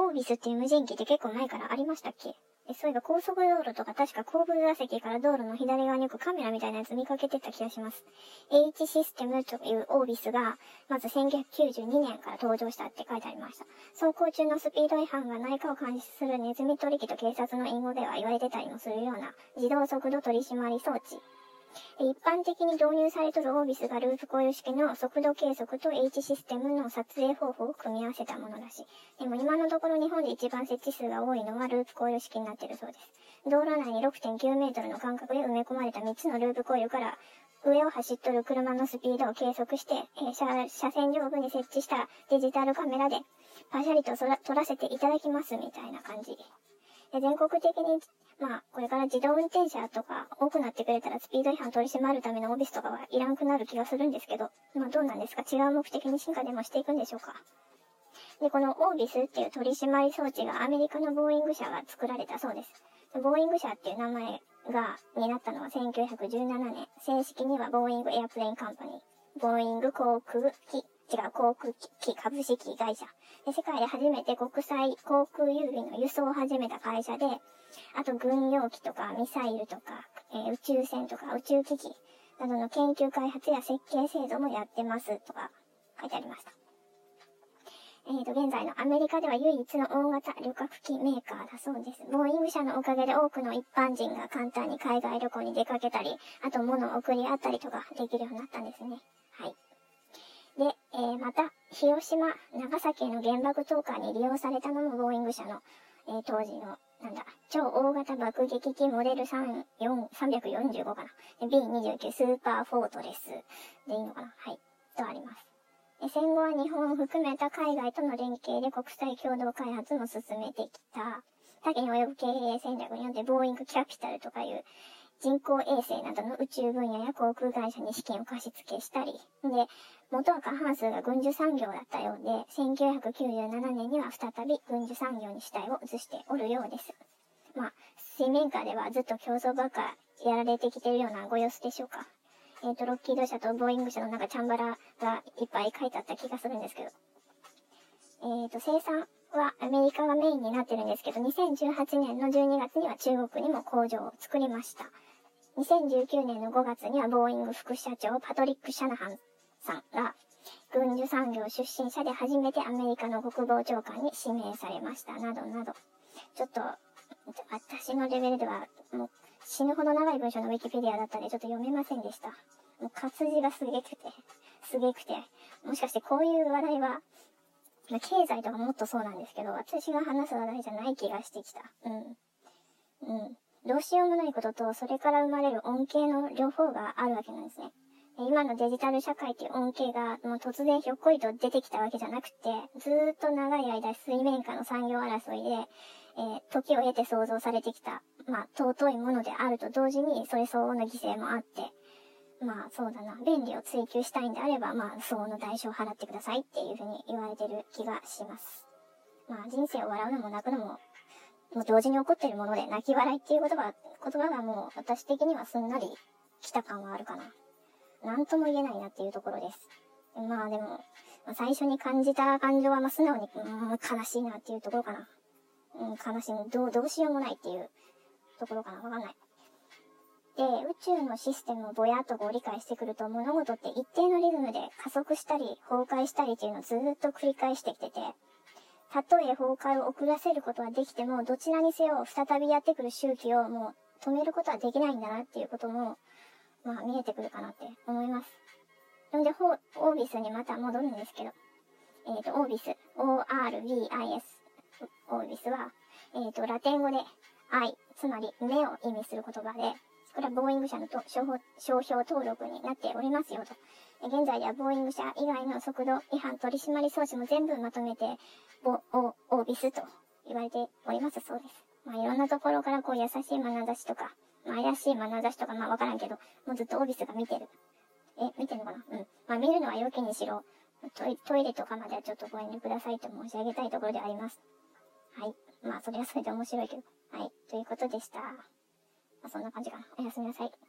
オービスっていう無人機って結構前からありましたっけ？え、そういえば高速道路とか確か後部座席から道路の左側によくカメラみたいなやつ見かけてた気がします。H システムというオービスが、まず1992年から登場したって書いてありました。走行中のスピード違反がないかを監視するネズミ取引と警察の隠語では言われてたりもするような自動速度取締り装置一般的に導入されとるオービスがループコイル式の速度計測と H システムの撮影方法を組み合わせたものだし、でも今のところ日本で一番設置数が多いのはループコイル式になっているそうです。道路内に6.9メートルの間隔で埋め込まれた3つのループコイルから上を走っとる車のスピードを計測して、え、車車線上部に設置したデジタルカメラでパシャリと撮らせていただきますみたいな感じ。で全国的にまあ、これから自動運転車とか多くなってくれたらスピード違反取り締まるためのオフィスとかはいらんくなる気がするんですけど、まあどうなんですか？違う目的に進化でもしていくんでしょうか？で、このオービスっていう取り締まり装置がアメリカのボーイング社が作られたそうです。ボーイング社っていう名前が、になったのは1917年。正式にはボーイングエアプレインカンパニー。ボーイング航空機、違う、航空機株式会社。で世界で初めて国際航空郵便の輸送を始めた会社で、あと軍用機とかミサイルとか、えー、宇宙船とか宇宙機器などの研究開発や設計制度もやってますとか書いてありました。えーと、現在のアメリカでは唯一の大型旅客機メーカーだそうです。ボーイング社のおかげで多くの一般人が簡単に海外旅行に出かけたり、あと物を送り合ったりとかできるようになったんですね。で、えー、また、広島、長崎の原爆投下に利用されたのもボーイング社の、えー、当時のなんだ、超大型爆撃機モデル3 4 345かな。B29 スーパーフォートレスでいいのかなはい。とあります。戦後は日本を含めた海外との連携で国際共同開発も進めてきた。多岐に及ぶ経営戦略によってボーイングキャピタルとかいう人工衛星などの宇宙分野や航空会社に資金を貸し付けしたり、で、元は過半数が軍需産業だったようで、1997年には再び軍需産業に主体を移しておるようです。まあ、水面下ではずっと競争ばっかやられてきてるようなご様子でしょうか。えっ、ー、と、ロッキード社とボーイング社のなんかチャンバラがいっぱい書いてあった気がするんですけど。えっ、ー、と、生産はアメリカがメインになってるんですけど、2018年の12月には中国にも工場を作りました。2019年の5月にはボーイング副社長パトリック・シャナハンさんが、軍需産業出身者で初めてアメリカの国防長官に指名されました。などなど。ちょっと、私のレベルでは、もう死ぬほど長い文章のウィキペディアだったんでちょっと読めませんでした。もう活字がすげくて、すげくて、もしかしてこういう話題は、経済とかもっとそうなんですけど、私が話す話題じゃない気がしてきた。うん。うん。どうしようもないことと、それから生まれる恩恵の両方があるわけなんですね。今のデジタル社会っていう恩恵がもう突然ひょっこりと出てきたわけじゃなくて、ずーっと長い間水面下の産業争いで、えー、時を経て創造されてきた、まあ、尊いものであると同時に、それ相応の犠牲もあって、まあ、そうだな、便利を追求したいんであれば、まあ、相応の代償を払ってくださいっていうふうに言われてる気がします。まあ、人生を笑うのも泣くのも、もう同時に起こってるもので、泣き笑いっていう言葉、言葉がもう私的にはすんなり来た感はあるかな。なんとも言えないなっていうところです。まあでも、最初に感じた感情は、ま素直に、うん、悲しいなっていうところかな。うん、悲しい。どう、どうしようもないっていうところかな。わかんない。で、宇宙のシステムをぼやっとこう理解してくると、物事って一定のリズムで加速したり、崩壊したりっていうのをずっと繰り返してきてて、たとえ崩壊を遅らせることはできても、どちらにせよ再びやってくる周期をもう止めることはできないんだなっていうことも、まあ見えてくるかなって思います。んで、オービスにまた戻るんですけど、えっ、ー、と、オービス、O-R-B-I-S、オービスは、えっ、ー、と、ラテン語で愛、つまり目を意味する言葉で、これはボーイング社のと商標登録になっておりますよと。現在ではボーイング社以外の速度違反取締装置も全部まとめて、ボ、オ、オービスと言われておりますそうです。まあ、いろんなところからこう優しい眼差しとか、まあ、怪しい眼差しとか、まあわからんけど、もうずっとオービスが見てる。え、見てるのかなうん。まあ見るのは良きにしろ、トイトイレとかまではちょっとご遠慮くださいと申し上げたいところであります。はい。まあそれはそれで面白いけど。はい。ということでした。まあそんな感じかな。おやすみなさい。